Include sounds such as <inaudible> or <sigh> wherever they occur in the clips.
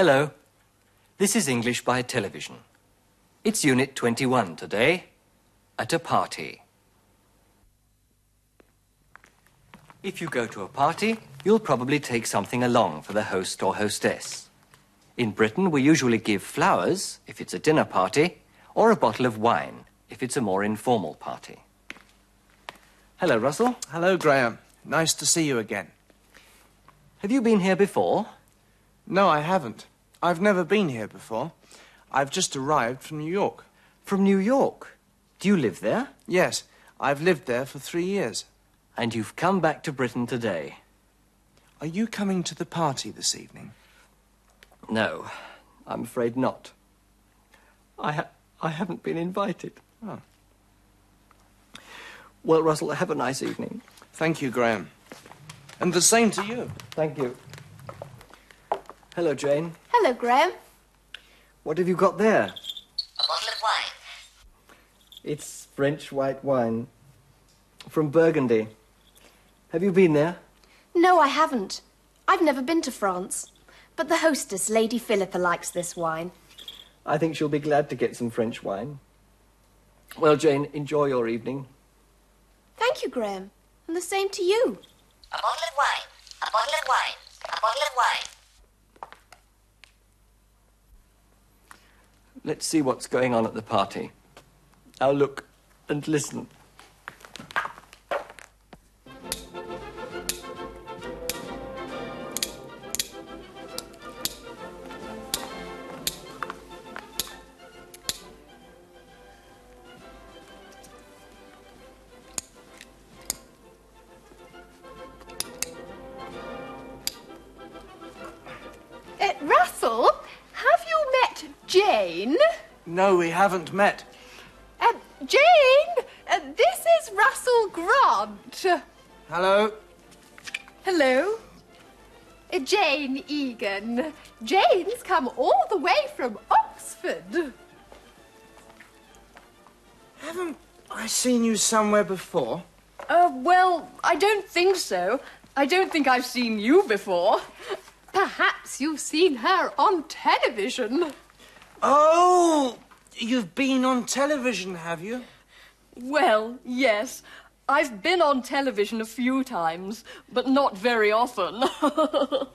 Hello. This is English by television. It's Unit 21 today. At a party. If you go to a party, you'll probably take something along for the host or hostess. In Britain, we usually give flowers if it's a dinner party, or a bottle of wine if it's a more informal party. Hello, Russell. Hello, Graham. Nice to see you again. Have you been here before? No, I haven't. I've never been here before. I've just arrived from New York. From New York? Do you live there? Yes, I've lived there for three years. And you've come back to Britain today? Are you coming to the party this evening? No, I'm afraid not. I, ha I haven't been invited. Oh. Well, Russell, have a nice evening. Thank you, Graham. And the same to you. Thank you. Hello, Jane. Hello, Graham. What have you got there? A bottle of wine. It's French white wine. From Burgundy. Have you been there? No, I haven't. I've never been to France. But the hostess, Lady Philippa, likes this wine. I think she'll be glad to get some French wine. Well, Jane, enjoy your evening. Thank you, Graham. And the same to you. A bottle of wine. A bottle of wine. A bottle of wine. Let's see what's going on at the party. Now look and listen. Jane? No, we haven't met. Uh, Jane, uh, this is Russell Grant. Hello? Hello. Uh, Jane Egan. Jane's come all the way from Oxford. Haven't I seen you somewhere before? Uh, well, I don't think so. I don't think I've seen you before. Perhaps you've seen her on television. Oh, you've been on television, have you? Well, yes. I've been on television a few times, but not very often. <laughs>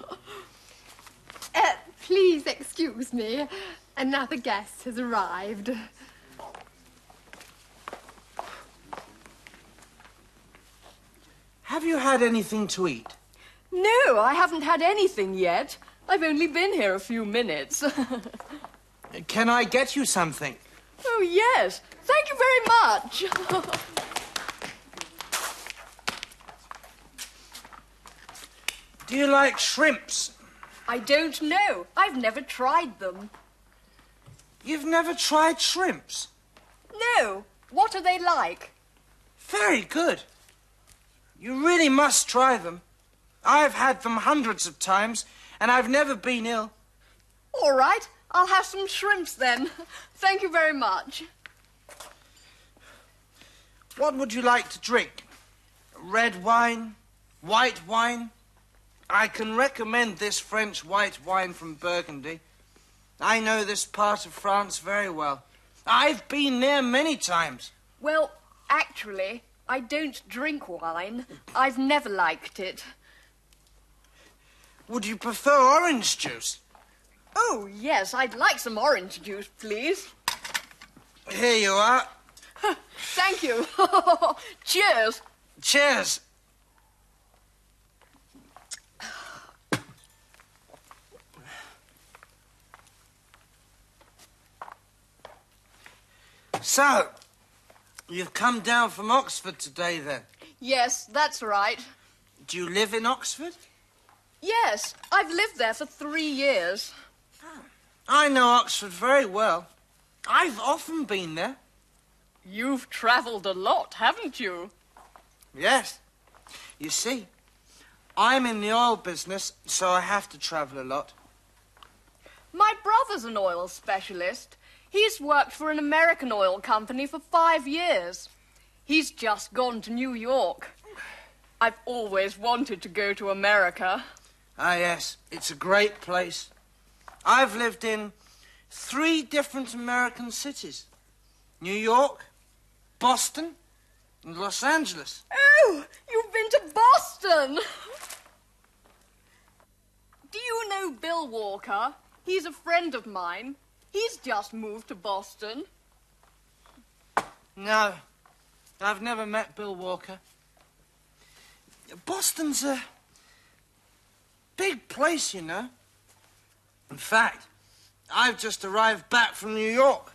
Uh, please excuse me. Another guest has arrived. Have you had anything to eat? no, I haven't had anything yet. I've only been here a few minutes. <laughs> Can I get you something? oh, yes. Thank you very much. <laughs> Do you like shrimps? I don't know. I've never tried them. You've never tried shrimps? No. What are they like? Very good. You really must try them. I've had them hundreds of times, and I've never been ill. All right. I'll have some shrimps then. <laughs> Thank you very much. What would you like to drink? Red wine? White wine? I can recommend this French white wine from Burgundy. I know this part of France very well. I've been there many times. Well, actually, I don't drink wine. I've never liked it. Would you prefer orange juice? Oh, yes, I'd like some orange juice, please. Here you are. <laughs> Thank you. <laughs> Cheers. Cheers. So, you've come down from Oxford today then? Yes, that's right. Do you live in Oxford? Yes, I've lived there for three years. I know Oxford very well. I've often been there. You've travelled a lot, haven't you? Yes. You see, I'm in the oil business, so I have to travel a lot. My brother's an oil specialist. He's worked for an American oil company for five years. He's just gone to New York. I've always wanted to go to America. Ah, yes, it's a great place. I've lived in three different American cities New York, Boston, and Los Angeles. Oh, you've been to Boston! Do you know Bill Walker? He's a friend of mine. He's just moved to Boston. No, I've never met Bill Walker. Boston's a big place, you know. In fact, I've just arrived back from New York.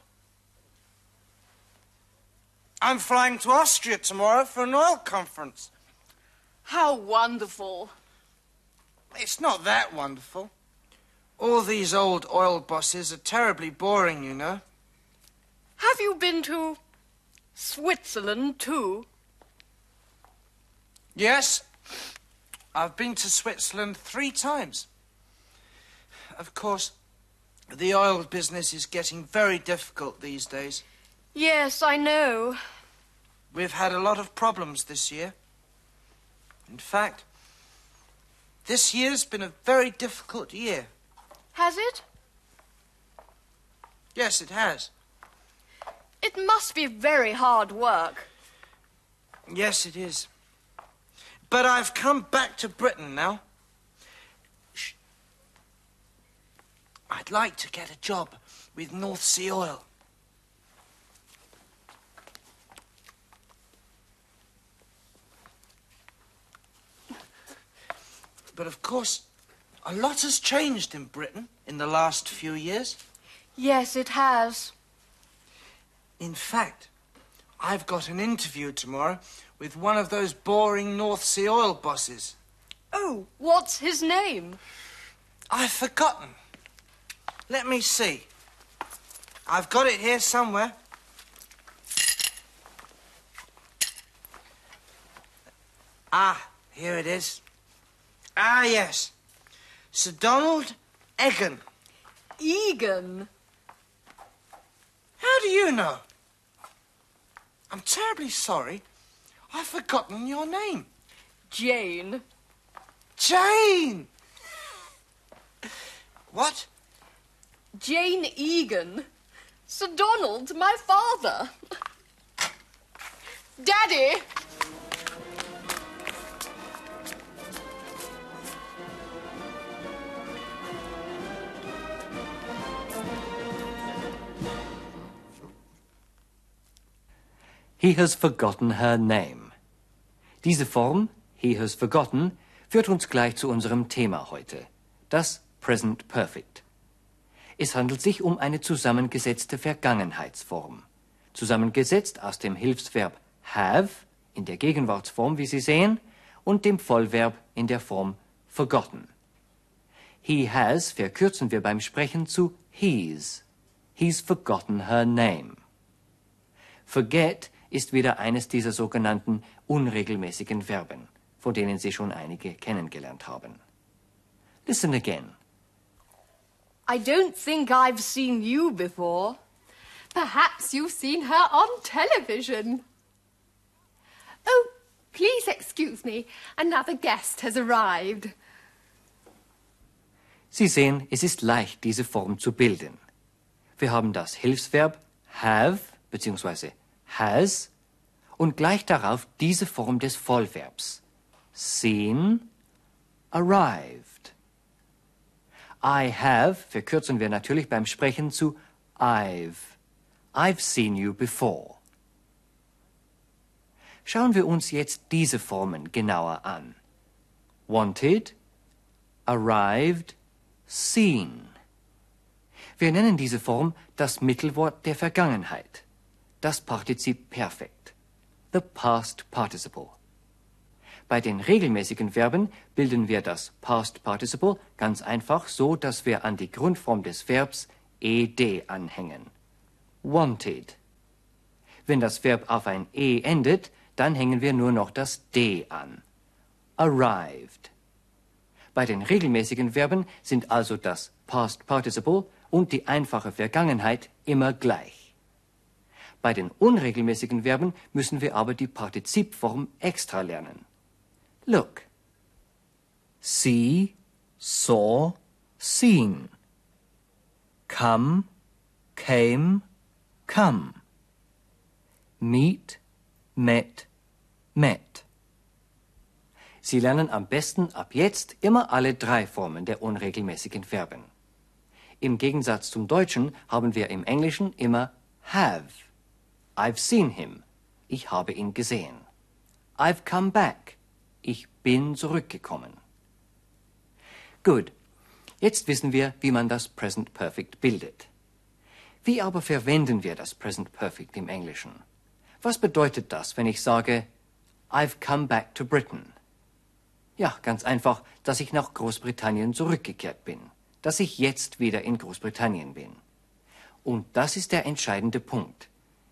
I'm flying to Austria tomorrow for an oil conference. How wonderful. It's not that wonderful. All these old oil bosses are terribly boring, you know. Have you been to Switzerland too? Yes, I've been to Switzerland three times. Of course, the oil business is getting very difficult these days. Yes, I know. We've had a lot of problems this year. In fact, this year's been a very difficult year. Has it? Yes, it has. It must be very hard work. Yes, it is. But I've come back to Britain now. I'd like to get a job with North Sea Oil. But of course, a lot has changed in Britain in the last few years. Yes, it has. In fact, I've got an interview tomorrow with one of those boring North Sea oil bosses. Oh, what's his name? I've forgotten. Let me see. I've got it here somewhere. Ah, here it is. Ah, yes. Sir Donald Egan. Egan. How do you know? I'm terribly sorry. I've forgotten your name. Jane. Jane! <laughs> What? Jane Egan. Sir Donald, my father. Daddy! He has forgotten her name. Diese Form, he has forgotten, führt uns gleich zu unserem Thema heute, das Present Perfect. Es handelt sich um eine zusammengesetzte Vergangenheitsform, zusammengesetzt aus dem Hilfsverb have in der Gegenwartsform, wie Sie sehen, und dem Vollverb in der Form forgotten. He has verkürzen wir beim Sprechen zu he's. He's forgotten her name. Forget ist wieder eines dieser sogenannten unregelmäßigen Verben, von denen Sie schon einige kennengelernt haben. Listen again. I don't think I've seen you before. Perhaps you've seen her on television. Oh, please excuse me. Another guest has arrived. Sie sehen, es ist leicht, diese Form zu bilden. Wir haben das Hilfsverb have bzw. has und gleich darauf diese Form des Vollverbs. Seen, arrived. I have verkürzen wir natürlich beim Sprechen zu I've. I've seen you before. Schauen wir uns jetzt diese Formen genauer an. Wanted, arrived, seen. Wir nennen diese Form das Mittelwort der Vergangenheit, das Partizip Perfekt, the past participle. Bei den regelmäßigen Verben bilden wir das Past Participle ganz einfach so, dass wir an die Grundform des Verbs ed anhängen. Wanted. Wenn das Verb auf ein e endet, dann hängen wir nur noch das d an. Arrived. Bei den regelmäßigen Verben sind also das Past Participle und die einfache Vergangenheit immer gleich. Bei den unregelmäßigen Verben müssen wir aber die Partizipform extra lernen. Look. See, saw, seen. come, came, come. Meet, met, met. Sie lernen am besten ab jetzt immer alle drei Formen der unregelmäßigen Verben. Im Gegensatz zum Deutschen haben wir im Englischen immer have. I've seen him. Ich habe ihn gesehen. I've come back. Ich bin zurückgekommen. Gut. Jetzt wissen wir, wie man das Present Perfect bildet. Wie aber verwenden wir das Present Perfect im Englischen? Was bedeutet das, wenn ich sage, I've come back to Britain? Ja, ganz einfach, dass ich nach Großbritannien zurückgekehrt bin, dass ich jetzt wieder in Großbritannien bin. Und das ist der entscheidende Punkt.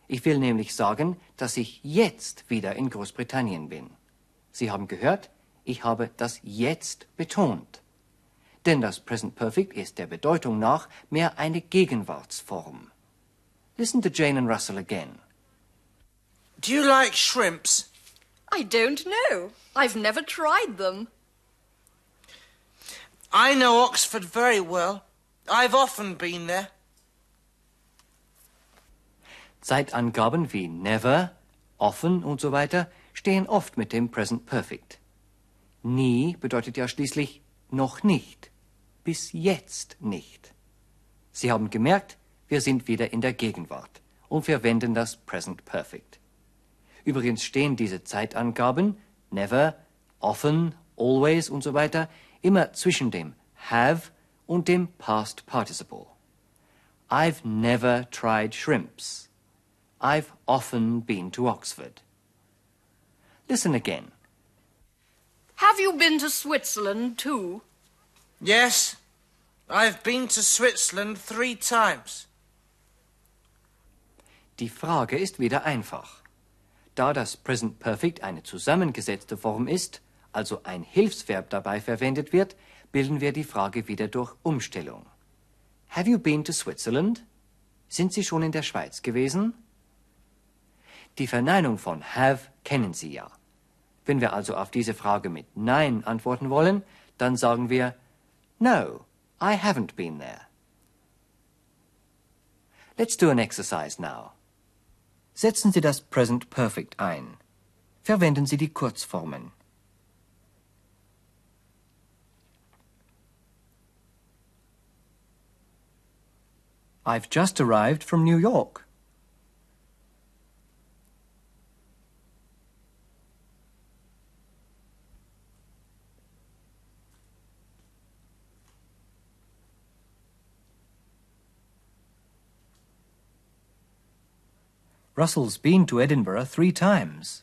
Ich will nämlich sagen, dass ich jetzt wieder in Großbritannien bin. Sie haben gehört, ich habe das jetzt betont. Denn das Present Perfect ist der Bedeutung nach mehr eine Gegenwartsform. Listen to Jane and Russell again. Do you like shrimps? I don't know. I've never tried them. I know Oxford very well. I've often been there. Zeitangaben wie never, offen und so weiter stehen oft mit dem Present Perfect. Nie bedeutet ja schließlich noch nicht, bis jetzt nicht. Sie haben gemerkt, wir sind wieder in der Gegenwart und verwenden das Present Perfect. Übrigens stehen diese Zeitangaben never, often, always und so weiter immer zwischen dem have und dem past participle. I've never tried shrimps. I've often been to Oxford. Listen again. Have you been to Switzerland too? Yes, I've been to Switzerland three times. Die Frage ist wieder einfach. Da das Present Perfect eine zusammengesetzte Form ist, also ein Hilfsverb dabei verwendet wird, bilden wir die Frage wieder durch Umstellung. Have you been to Switzerland? Sind Sie schon in der Schweiz gewesen? Die Verneinung von have kennen Sie ja. Wenn wir also auf diese Frage mit Nein antworten wollen, dann sagen wir No, I haven't been there. Let's do an exercise now. Setzen Sie das Present Perfect ein. Verwenden Sie die Kurzformen. I've just arrived from New York. Russell's been to Edinburgh three times.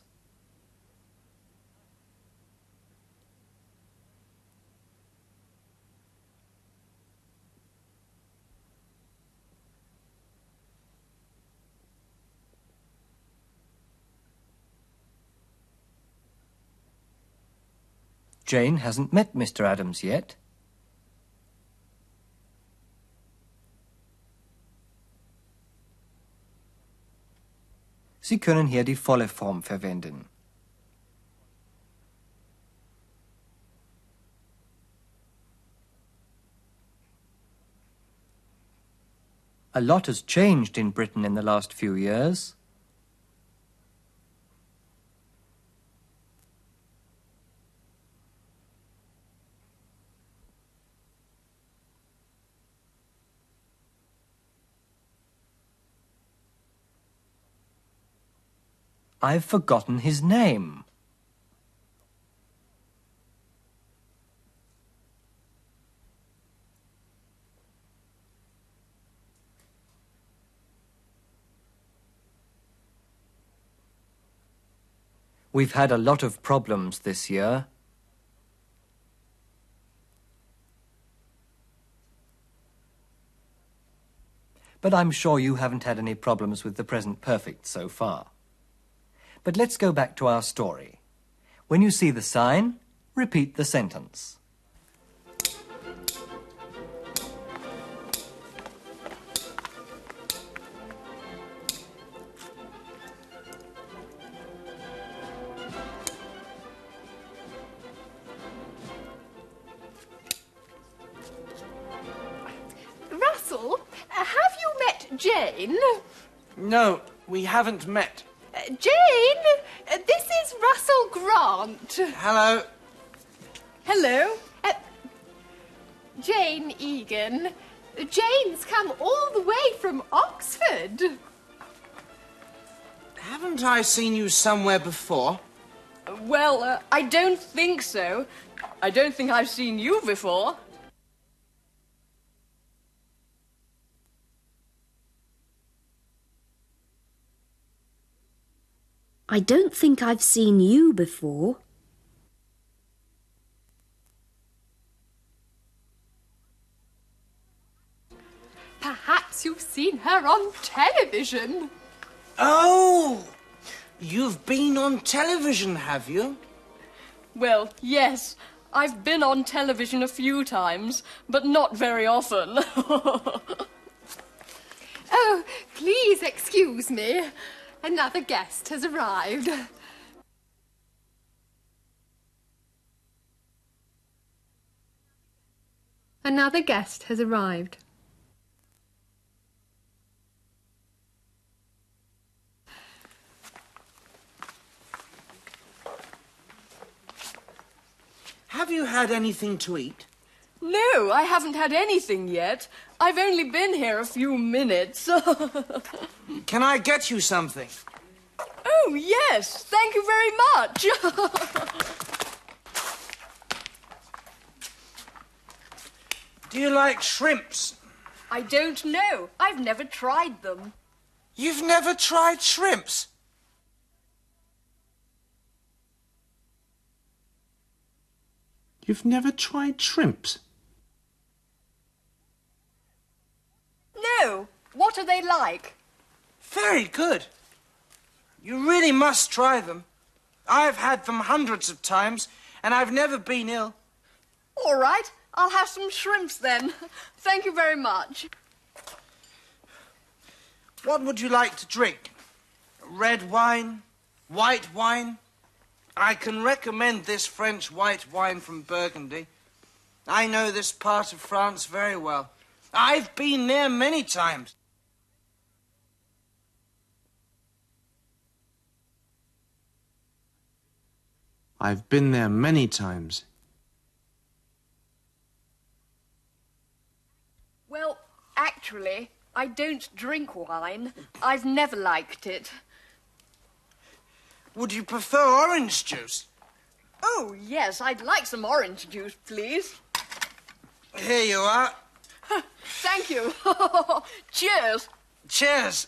Jane hasn't met Mr. Adams yet. Sie können hier die volle Form verwenden. A lot has changed in Britain in the last few years. I've forgotten his name. We've had a lot of problems this year. But I'm sure you haven't had any problems with the present perfect so far. But let's go back to our story. When you see the sign, repeat the sentence. Russell, uh, have you met Jane? No, we haven't met. Jane, uh, this is Russell Grant. Hello. Hello. Uh, Jane Egan. Jane's come all the way from Oxford. Haven't I seen you somewhere before? Well, uh, I don't think so. I don't think I've seen you before. I don't think I've seen you before. Perhaps you've seen her on television. Oh! You've been on television, have you? Well, yes. I've been on television a few times, but not very often. <laughs> Oh, please excuse me. Another guest has arrived. Another guest has arrived. Have you had anything to eat? No, I haven't had anything yet. I've only been here a few minutes. <laughs> Can I get you something? oh, yes. Thank you very much. <laughs> Do you like shrimps? I don't know. I've never tried them. You've never tried shrimps? You've never tried shrimps? No. What are they like? Very good. You really must try them. I've had them hundreds of times, and I've never been ill. All right. I'll have some shrimps then. <laughs> Thank you very much. What would you like to drink? Red wine? White wine? I can recommend this French white wine from Burgundy. I know this part of France very well. I've been there many times. I've been there many times. Well, actually, I don't drink wine. I've never liked it. Would you prefer orange juice? Oh, yes, I'd like some orange juice, please. Here you are. Thank you. <laughs> Cheers. Cheers.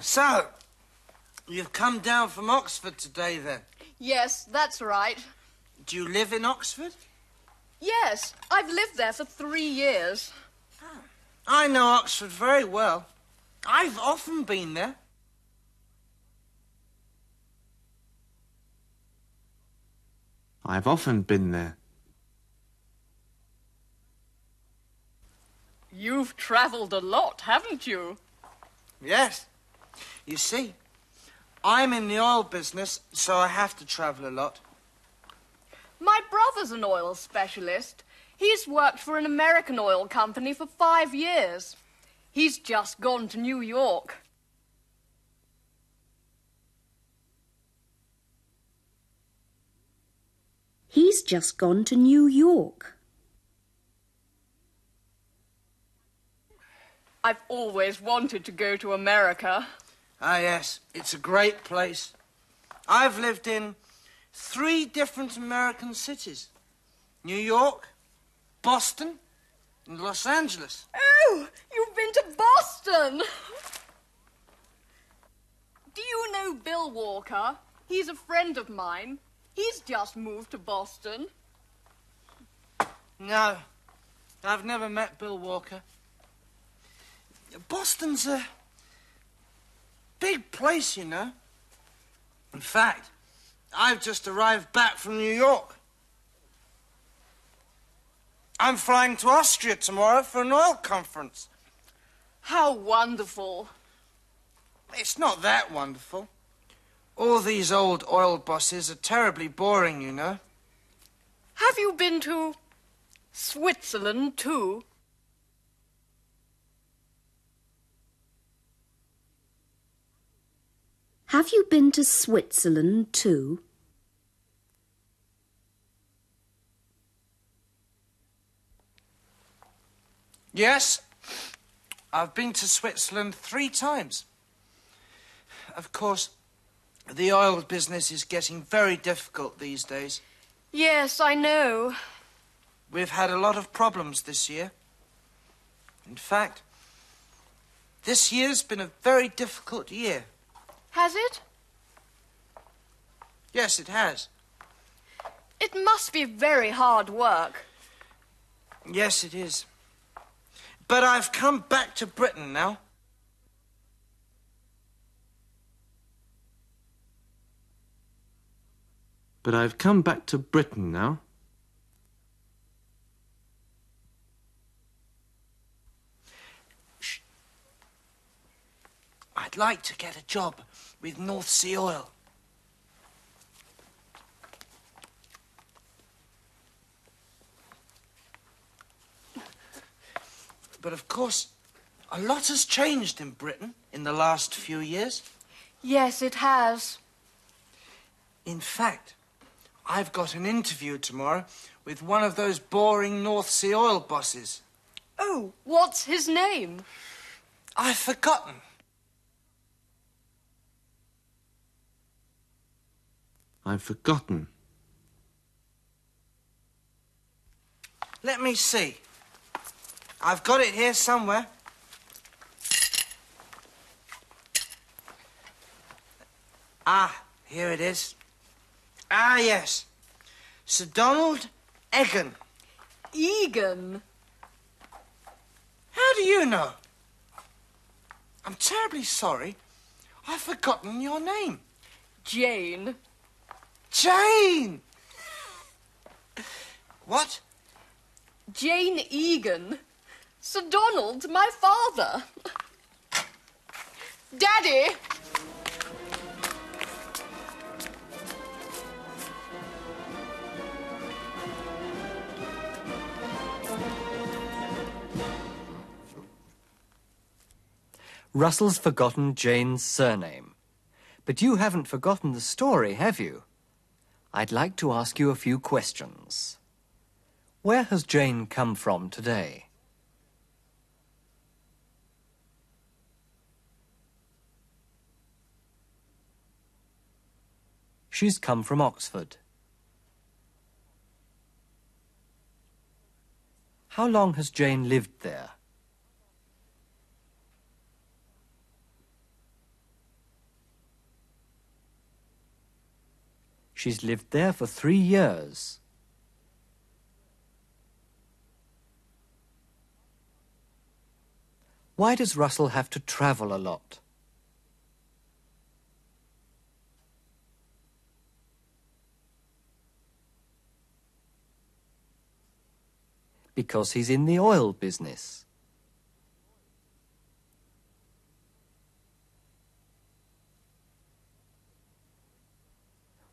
So, you've come down from Oxford today then? Yes, that's right. Do you live in Oxford? Yes, I've lived there for three years. Ah, I know Oxford very well. I've often been there. I've often been there. You've travelled a lot, haven't you? Yes. You see, I'm in the oil business, so I have to travel a lot. My brother's an oil specialist. He's worked for an American oil company for five years. He's just gone to New York. He's just gone to New York. I've always wanted to go to America. Ah, yes, it's a great place. I've lived in three different American cities New York, Boston, and Los Angeles. Oh, you've been to Boston! Do you know Bill Walker? He's a friend of mine. He's just moved to Boston. No, I've never met Bill Walker. Boston's a big place, you know. In fact, I've just arrived back from New York. I'm flying to Austria tomorrow for an oil conference. How wonderful. It's not that wonderful. All these old oil bosses are terribly boring, you know. Have you been to Switzerland too? Have you been to Switzerland too? Yes, I've been to Switzerland three times. Of course, the oil business is getting very difficult these days. Yes, I know. We've had a lot of problems this year. In fact, this year's been a very difficult year. Has it? Yes, it has. It must be very hard work. Yes, it is. But I've come back to Britain now. But I've come back to Britain now. I'd like to get a job with North Sea Oil. But of course, a lot has changed in Britain in the last few years. Yes, it has. In fact, I've got an interview tomorrow with one of those boring North Sea Oil bosses. Oh, what's his name? I've forgotten. I've forgotten. Let me see. I've got it here somewhere. Ah, here it is. Ah, yes. Sir Donald Egan. Egan. How do you know? I'm terribly sorry. I've forgotten your name. Jane. Jane! What? Jane Egan. Sir Donald, my father. Daddy! Russell's forgotten Jane's surname. But you haven't forgotten the story, have you? I'd like to ask you a few questions. Where has Jane come from today? She's come from Oxford. How long has Jane lived there? She's lived there for three years. Why does Russell have to travel a lot? Because he's in the oil business.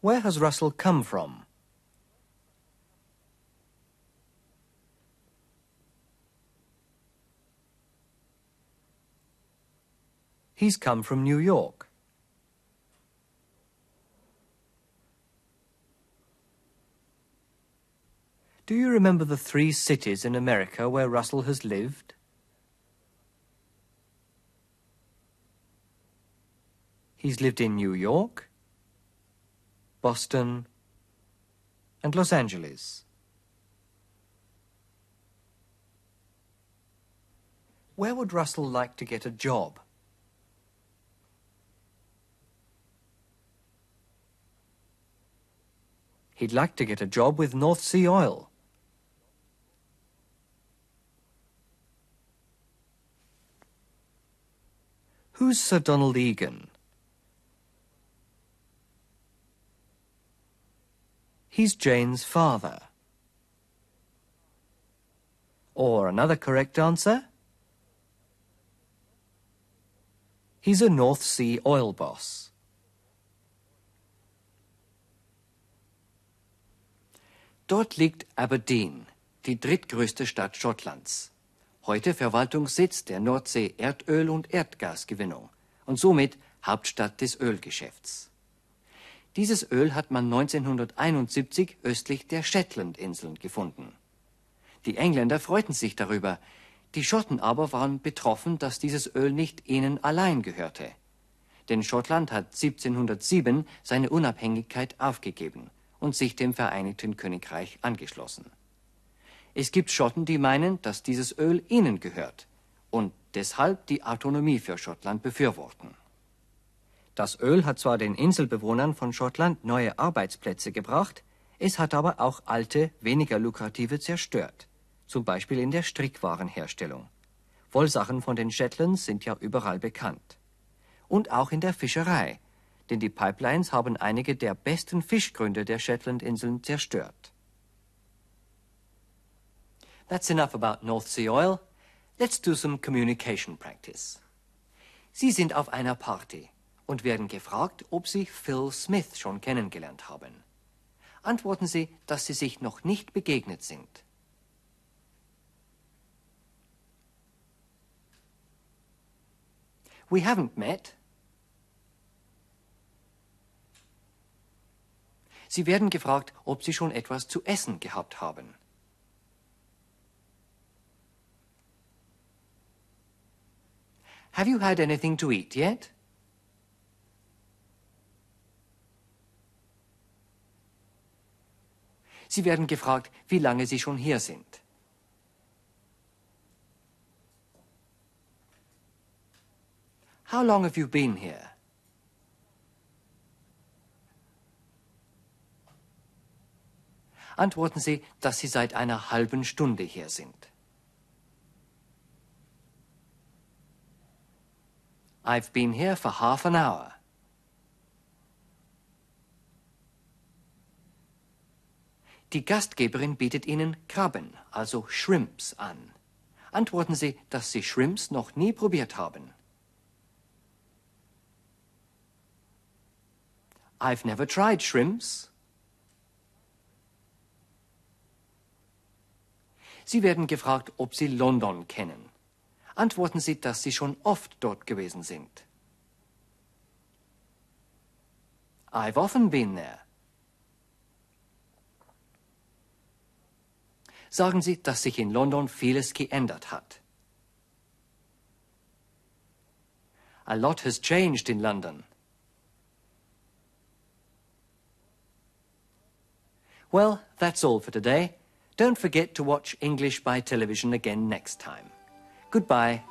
Where has Russell come from? He's come from New York. Do you remember the three cities in America where Russell has lived? He's lived in New York, Boston, and Los Angeles. Where would Russell like to get a job? He'd like to get a job with North Sea Oil. Who's Sir Donald Egan? He's Jane's father. Or another correct answer? He's a North Sea oil boss. Dort liegt Aberdeen, die drittgrößte Stadt Schottlands. Heute Verwaltungssitz der Nordsee Erdöl- und Erdgasgewinnung und somit Hauptstadt des Ölgeschäfts. Dieses Öl hat man 1971 östlich der Shetlandinseln gefunden. Die Engländer freuten sich darüber, die Schotten aber waren betroffen, dass dieses Öl nicht ihnen allein gehörte. Denn Schottland hat 1707 seine Unabhängigkeit aufgegeben und sich dem Vereinigten Königreich angeschlossen. Es gibt Schotten, die meinen, dass dieses Öl ihnen gehört und deshalb die Autonomie für Schottland befürworten. Das Öl hat zwar den Inselbewohnern von Schottland neue Arbeitsplätze gebracht, es hat aber auch alte, weniger lukrative zerstört, zum Beispiel in der Strickwarenherstellung. Wollsachen von den Shetlands sind ja überall bekannt. Und auch in der Fischerei, denn die Pipelines haben einige der besten Fischgründe der Shetlandinseln zerstört. That's enough about North Sea Oil. Let's do some communication practice. Sie sind auf einer Party und werden gefragt, ob Sie Phil Smith schon kennengelernt haben. Antworten Sie, dass Sie sich noch nicht begegnet sind. We haven't met. Sie werden gefragt, ob Sie schon etwas zu essen gehabt haben. Have you had anything to eat yet? Sie werden gefragt, wie lange Sie schon hier sind. How long have you been here? Antworten Sie, dass Sie seit einer halben Stunde hier sind. I've been here for half an hour. Die Gastgeberin bietet Ihnen Krabben, also Shrimps, an. Antworten Sie, dass Sie Shrimps noch nie probiert haben. I've never tried shrimps. Sie werden gefragt, ob Sie London kennen. Antworten Sie, dass Sie schon oft dort gewesen sind. I've often been there. Sagen Sie, dass sich in London vieles geändert hat. A lot has changed in London. Well, that's all for today. Don't forget to watch English by television again next time. Goodbye.